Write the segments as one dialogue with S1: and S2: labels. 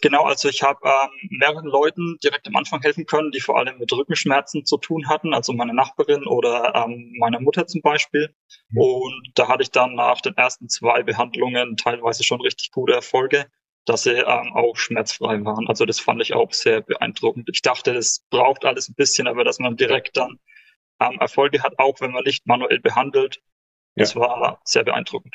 S1: Genau, also ich habe ähm, mehreren Leuten direkt am Anfang helfen können, die vor allem mit Rückenschmerzen zu tun hatten, also meine Nachbarin oder ähm, meine Mutter zum Beispiel. Mhm. Und da hatte ich dann nach den ersten zwei Behandlungen teilweise schon richtig gute Erfolge, dass sie ähm, auch schmerzfrei waren. Also das fand ich auch sehr beeindruckend. Ich dachte, das braucht alles ein bisschen, aber dass man direkt dann ähm, Erfolge hat, auch wenn man nicht manuell behandelt, ja. das war sehr beeindruckend.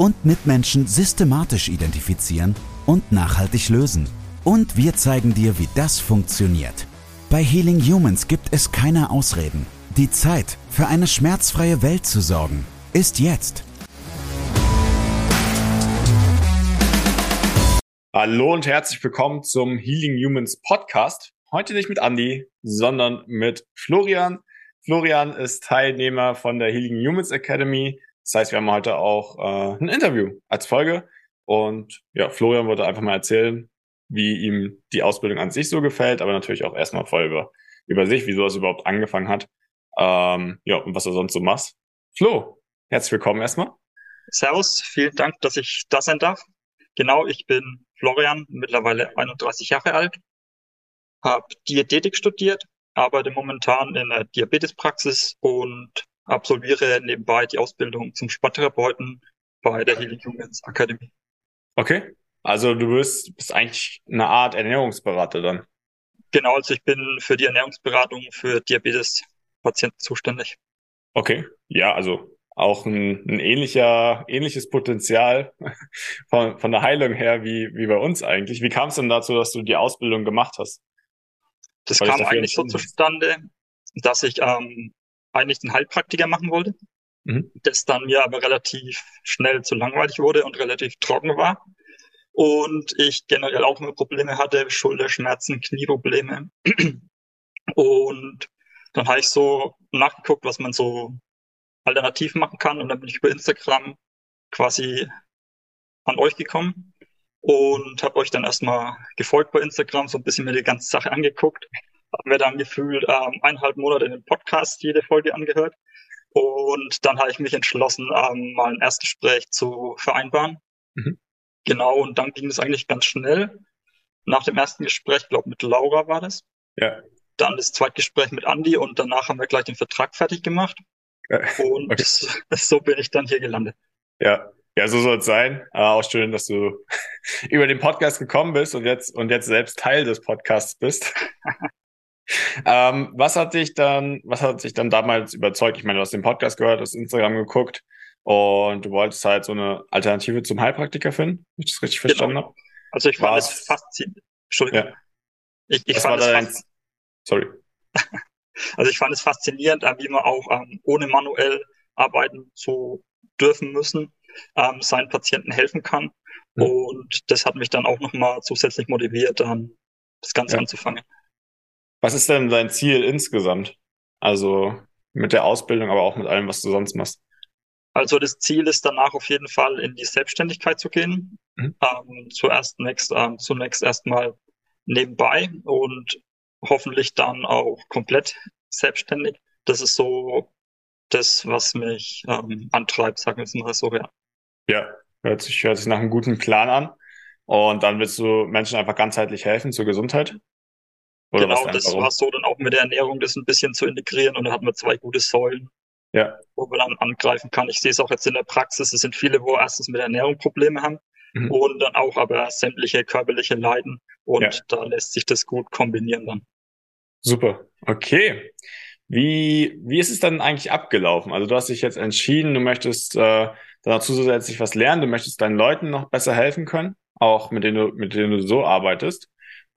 S2: und Mitmenschen systematisch identifizieren und nachhaltig lösen. Und wir zeigen dir, wie das funktioniert. Bei Healing Humans gibt es keine Ausreden. Die Zeit, für eine schmerzfreie Welt zu sorgen, ist jetzt.
S3: Hallo und herzlich willkommen zum Healing Humans Podcast. Heute nicht mit Andy, sondern mit Florian. Florian ist Teilnehmer von der Healing Humans Academy das heißt, wir haben heute auch äh, ein Interview als Folge. Und ja, Florian wollte einfach mal erzählen, wie ihm die Ausbildung an sich so gefällt, aber natürlich auch erstmal voll über, über sich, wieso es überhaupt angefangen hat. Ähm, ja, und was er sonst so macht. Flo, herzlich willkommen erstmal.
S1: Servus, vielen Dank, dass ich da sein darf. Genau, ich bin Florian, mittlerweile 31 Jahre alt, habe Diätetik studiert, arbeite momentan in der Diabetespraxis und absolviere nebenbei die Ausbildung zum Sporttherapeuten bei der Healing Humans Academy.
S3: Okay. Also du bist, bist eigentlich eine Art Ernährungsberater dann.
S1: Genau, also ich bin für die Ernährungsberatung für Diabetes-Patienten zuständig.
S3: Okay. Ja, also auch ein, ein ähnlicher, ähnliches Potenzial von, von der Heilung her wie, wie bei uns eigentlich. Wie kam es denn dazu, dass du die Ausbildung gemacht hast?
S1: Das Weil kam eigentlich so zustande, dass ich ähm, eigentlich den Heilpraktiker machen wollte, mhm. das dann mir aber relativ schnell zu langweilig wurde und relativ trocken war. Und ich generell auch immer Probleme hatte, Schulterschmerzen, Knieprobleme. Und dann habe ich so nachgeguckt, was man so alternativ machen kann. Und dann bin ich über Instagram quasi an euch gekommen und habe euch dann erstmal gefolgt bei Instagram, so ein bisschen mir die ganze Sache angeguckt haben wir dann gefühlt ähm, eineinhalb Monate in den Podcast jede Folge angehört. Und dann habe ich mich entschlossen, ähm, mal ein Erstgespräch zu vereinbaren. Mhm. Genau, und dann ging es eigentlich ganz schnell. Nach dem ersten Gespräch, glaube mit Laura war das.
S3: Ja.
S1: Dann das zweite Gespräch mit Andy und danach haben wir gleich den Vertrag fertig gemacht. Ja. Und okay. so bin ich dann hier gelandet.
S3: Ja, ja, so soll es sein. Aber auch schön, dass du über den Podcast gekommen bist und jetzt und jetzt selbst Teil des Podcasts bist. Ähm, was hat dich dann, was hat dich dann damals überzeugt? Ich meine, du hast den Podcast gehört, hast Instagram geguckt und du wolltest halt so eine Alternative zum Heilpraktiker finden, wenn ich das richtig genau. verstanden habe.
S1: Also ich fand es faszinierend. Entschuldigung. Ja. Ich, ich fand es.
S3: Sorry.
S1: also ich fand es faszinierend, wie man auch ähm, ohne manuell arbeiten zu dürfen müssen, ähm, seinen Patienten helfen kann. Mhm. Und das hat mich dann auch nochmal zusätzlich motiviert, dann das Ganze ja. anzufangen.
S3: Was ist denn dein Ziel insgesamt? Also mit der Ausbildung, aber auch mit allem, was du sonst machst.
S1: Also das Ziel ist danach auf jeden Fall in die Selbstständigkeit zu gehen. Mhm. Ähm, zuerst next, ähm, zunächst erstmal nebenbei und hoffentlich dann auch komplett selbstständig. Das ist so das, was mich ähm, antreibt, sagen wir es mal so, ja.
S3: Ja, hört sich, hört sich nach einem guten Plan an. Und dann willst du Menschen einfach ganzheitlich helfen zur Gesundheit?
S1: Oder genau, das warum? war so dann auch mit der Ernährung, das ein bisschen zu integrieren und dann hatten wir zwei gute Säulen,
S3: ja.
S1: wo man dann angreifen kann. Ich sehe es auch jetzt in der Praxis, es sind viele, wo erstens mit der Ernährung Probleme haben mhm. und dann auch aber sämtliche körperliche Leiden und ja. da lässt sich das gut kombinieren dann.
S3: Super, okay. Wie, wie ist es dann eigentlich abgelaufen? Also du hast dich jetzt entschieden, du möchtest äh, dazu zusätzlich was lernen, du möchtest deinen Leuten noch besser helfen können, auch mit denen du, mit denen du so arbeitest.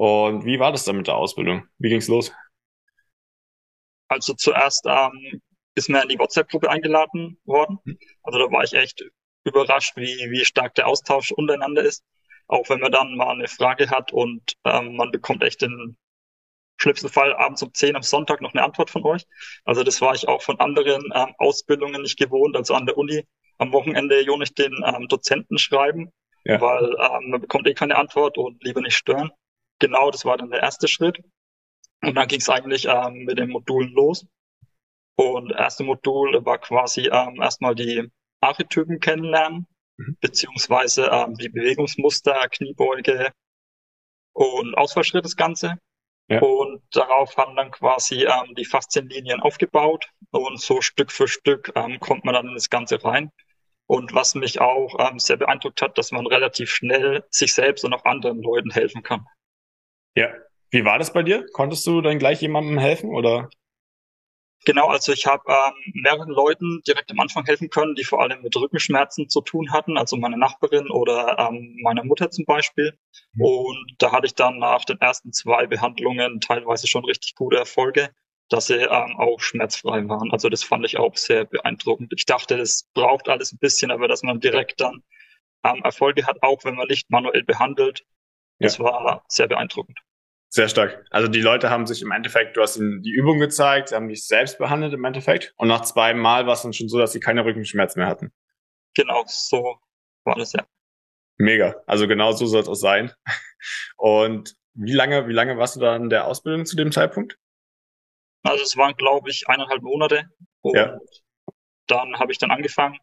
S3: Und wie war das dann mit der Ausbildung? Wie ging's los?
S1: Also zuerst ähm, ist mir in die WhatsApp-Gruppe eingeladen worden. Also da war ich echt überrascht, wie, wie stark der Austausch untereinander ist. Auch wenn man dann mal eine Frage hat und ähm, man bekommt echt den schlimmsten Fall abends um 10 am Sonntag noch eine Antwort von euch. Also das war ich auch von anderen ähm, Ausbildungen nicht gewohnt. Also an der Uni am Wochenende jo nicht den ähm, Dozenten schreiben, ja. weil ähm, man bekommt eh keine Antwort und lieber nicht stören. Genau, das war dann der erste Schritt. Und dann ging es eigentlich ähm, mit den Modulen los. Und erste Modul war quasi ähm, erstmal die Archetypen kennenlernen, mhm. beziehungsweise ähm, die Bewegungsmuster, Kniebeuge und Ausfallschritt das Ganze. Ja. Und darauf haben dann quasi ähm, die Faszienlinien aufgebaut und so Stück für Stück ähm, kommt man dann in das Ganze rein. Und was mich auch ähm, sehr beeindruckt hat, dass man relativ schnell sich selbst und auch anderen Leuten helfen kann.
S3: Ja. Wie war das bei dir? Konntest du dann gleich jemandem helfen oder?
S1: Genau, also ich habe ähm, mehreren Leuten direkt am Anfang helfen können, die vor allem mit Rückenschmerzen zu tun hatten, also meine Nachbarin oder ähm, meine Mutter zum Beispiel. Mhm. Und da hatte ich dann nach den ersten zwei Behandlungen teilweise schon richtig gute Erfolge, dass sie ähm, auch schmerzfrei waren. Also das fand ich auch sehr beeindruckend. Ich dachte, das braucht alles ein bisschen, aber dass man direkt dann ähm, Erfolge hat, auch wenn man nicht manuell behandelt, ja. das war sehr beeindruckend.
S3: Sehr stark. Also die Leute haben sich im Endeffekt, du hast ihnen die Übung gezeigt, sie haben dich selbst behandelt im Endeffekt. Und nach zwei Mal war es dann schon so, dass sie keine Rückenschmerzen mehr hatten.
S1: Genau, so war das ja.
S3: Mega. Also genau so soll es auch sein. Und wie lange, wie lange warst du da in der Ausbildung zu dem Zeitpunkt?
S1: Also es waren, glaube ich, eineinhalb Monate. Und ja. dann habe ich dann angefangen.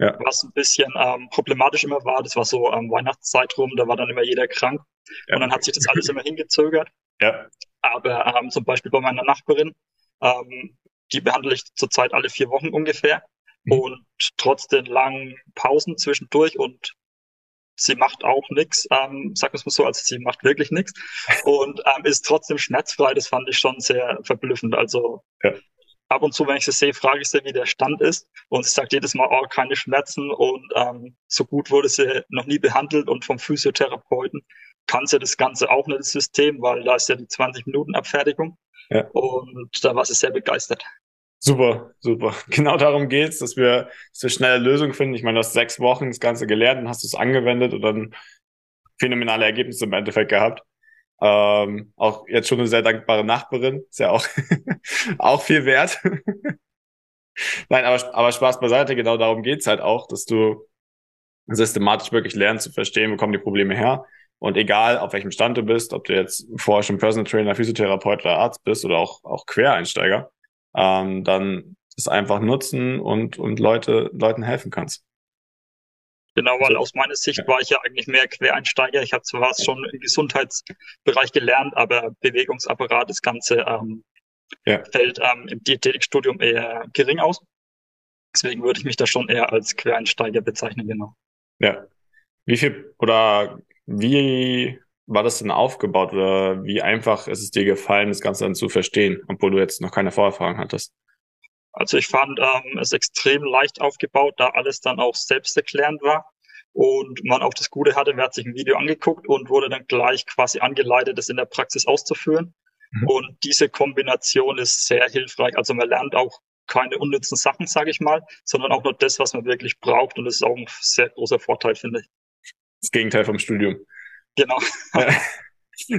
S1: Ja. Was ein bisschen ähm, problematisch immer war, das war so ähm, Weihnachtszeit rum, da war dann immer jeder krank. Ja. Und dann hat sich das alles immer hingezögert. Ja. Aber ähm, zum Beispiel bei meiner Nachbarin, ähm, die behandle ich zurzeit alle vier Wochen ungefähr. Mhm. Und trotz den langen Pausen zwischendurch und sie macht auch nichts, ähm, sag es mal so, also sie macht wirklich nichts und ähm, ist trotzdem schmerzfrei. Das fand ich schon sehr verblüffend. Also ja ab und zu, wenn ich sie sehe, frage ich sie, wie der Stand ist. Und sie sagt jedes Mal, oh, keine Schmerzen und ähm, so gut wurde sie noch nie behandelt und vom Physiotherapeuten kann sie das Ganze auch nicht, das System, weil da ist ja die 20 Minuten Abfertigung. Ja. Und da war sie sehr begeistert.
S3: Super, super. Genau darum geht's, dass wir, dass wir schnelle Lösungen finden. Ich meine, du hast sechs Wochen das Ganze gelernt und hast es angewendet und dann phänomenale Ergebnisse im Endeffekt gehabt. Ähm, auch jetzt schon eine sehr dankbare Nachbarin, ist ja auch, auch viel wert. Nein, aber, aber Spaß beiseite, genau darum geht's halt auch, dass du systematisch wirklich lernst zu verstehen, wo kommen die Probleme her. Und egal, auf welchem Stand du bist, ob du jetzt vorher schon Personal Trainer, Physiotherapeut oder Arzt bist oder auch, auch Quereinsteiger, ähm, dann das einfach nutzen und, und Leute, Leuten helfen kannst.
S1: Genau, weil aus meiner Sicht war ich ja eigentlich mehr Quereinsteiger. Ich habe zwar schon im Gesundheitsbereich gelernt, aber Bewegungsapparat, das Ganze ähm, ja. fällt ähm, im Diätetikstudium eher gering aus. Deswegen würde ich mich da schon eher als Quereinsteiger bezeichnen, genau.
S3: Ja. Wie viel oder wie war das denn aufgebaut oder wie einfach ist es dir gefallen, das Ganze dann zu verstehen, obwohl du jetzt noch keine Vorerfahrung hattest?
S1: Also ich fand ähm, es extrem leicht aufgebaut, da alles dann auch selbsterklärend war und man auch das Gute hatte, man hat sich ein Video angeguckt und wurde dann gleich quasi angeleitet, das in der Praxis auszuführen. Mhm. Und diese Kombination ist sehr hilfreich. Also man lernt auch keine unnützen Sachen, sage ich mal, sondern auch nur das, was man wirklich braucht. Und das ist auch ein sehr großer Vorteil, finde ich.
S3: Das Gegenteil vom Studium.
S1: Genau.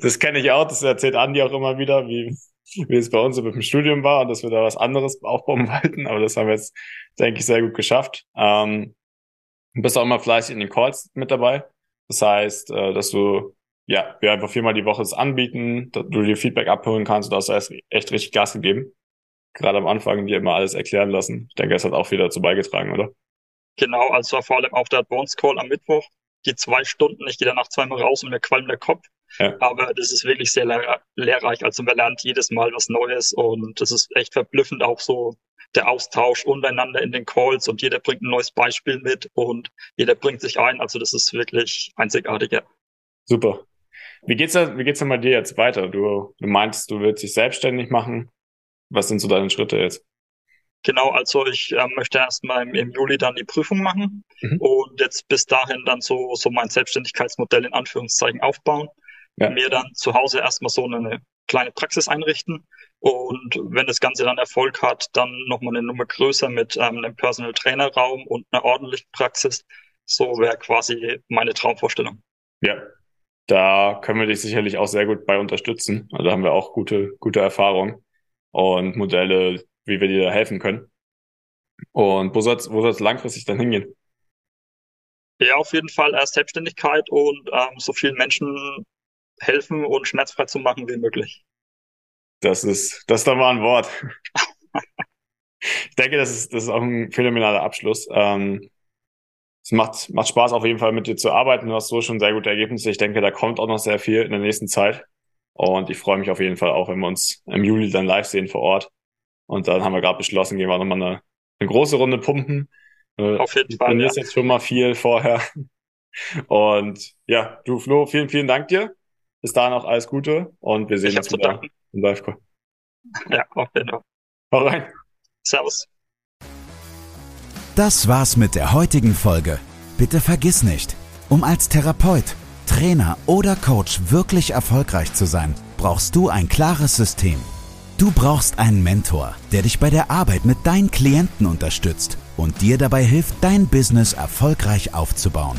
S3: Das kenne ich auch, das erzählt Andi auch immer wieder, wie wie es bei uns mit dem Studium war und dass wir da was anderes aufbauen wollten. Aber das haben wir jetzt, denke ich, sehr gut geschafft. Ähm, du bist auch immer fleißig in den Calls mit dabei. Das heißt, äh, dass du, ja, wir einfach viermal die Woche das anbieten, dass du dir Feedback abholen kannst. Du hast erst echt richtig Gas gegeben. Gerade am Anfang dir immer alles erklären lassen. Ich denke, es hat auch wieder dazu beigetragen, oder?
S1: Genau, also vor allem auch der Advance Call am Mittwoch die zwei Stunden, ich gehe danach zweimal raus und mir qualmt der Kopf. Ja. Aber das ist wirklich sehr lehr lehrreich. Also man lernt jedes Mal was Neues und das ist echt verblüffend auch so der Austausch untereinander in den Calls und jeder bringt ein neues Beispiel mit und jeder bringt sich ein. Also das ist wirklich einzigartig. Ja.
S3: Super. Wie geht's denn, wie geht's denn bei dir jetzt weiter? Du, du meintest, du willst dich selbstständig machen. Was sind so deine Schritte jetzt?
S1: Genau, also ich äh, möchte erstmal im, im Juli dann die Prüfung machen mhm. und jetzt bis dahin dann so, so mein Selbstständigkeitsmodell in Anführungszeichen aufbauen. Ja. Mir dann zu Hause erstmal so eine kleine Praxis einrichten und wenn das Ganze dann Erfolg hat, dann nochmal eine Nummer größer mit ähm, einem Personal Trainer Raum und einer ordentlichen Praxis. So wäre quasi meine Traumvorstellung.
S3: Ja, da können wir dich sicherlich auch sehr gut bei unterstützen. Also da haben wir auch gute, gute Erfahrungen und Modelle, wie wir dir da helfen können. Und wo soll es wo soll's langfristig dann hingehen?
S1: Ja, auf jeden Fall erst Selbstständigkeit und ähm, so vielen Menschen helfen und schmerzfrei zu machen wie möglich.
S3: Das ist, das ist doch mal ein Wort. ich denke, das ist, das ist auch ein phänomenaler Abschluss. Ähm, es macht, macht Spaß auf jeden Fall mit dir zu arbeiten. Du hast so schon sehr gute Ergebnisse. Ich denke, da kommt auch noch sehr viel in der nächsten Zeit. Und ich freue mich auf jeden Fall auch, wenn wir uns im Juli dann live sehen vor Ort. Und dann haben wir gerade beschlossen, gehen wir nochmal eine, eine große Runde pumpen.
S1: Äh, auf jeden Fall.
S3: Du trainierst ja. jetzt schon mal viel vorher. Und ja, du Flo, vielen, vielen Dank dir. Bis dahin auch alles Gute und wir sehen uns wieder im Live-Call.
S1: Ja, auf jeden Fall.
S3: Hau rein.
S1: Servus.
S2: Das war's mit der heutigen Folge. Bitte vergiss nicht, um als Therapeut, Trainer oder Coach wirklich erfolgreich zu sein, brauchst du ein klares System. Du brauchst einen Mentor, der dich bei der Arbeit mit deinen Klienten unterstützt und dir dabei hilft, dein Business erfolgreich aufzubauen.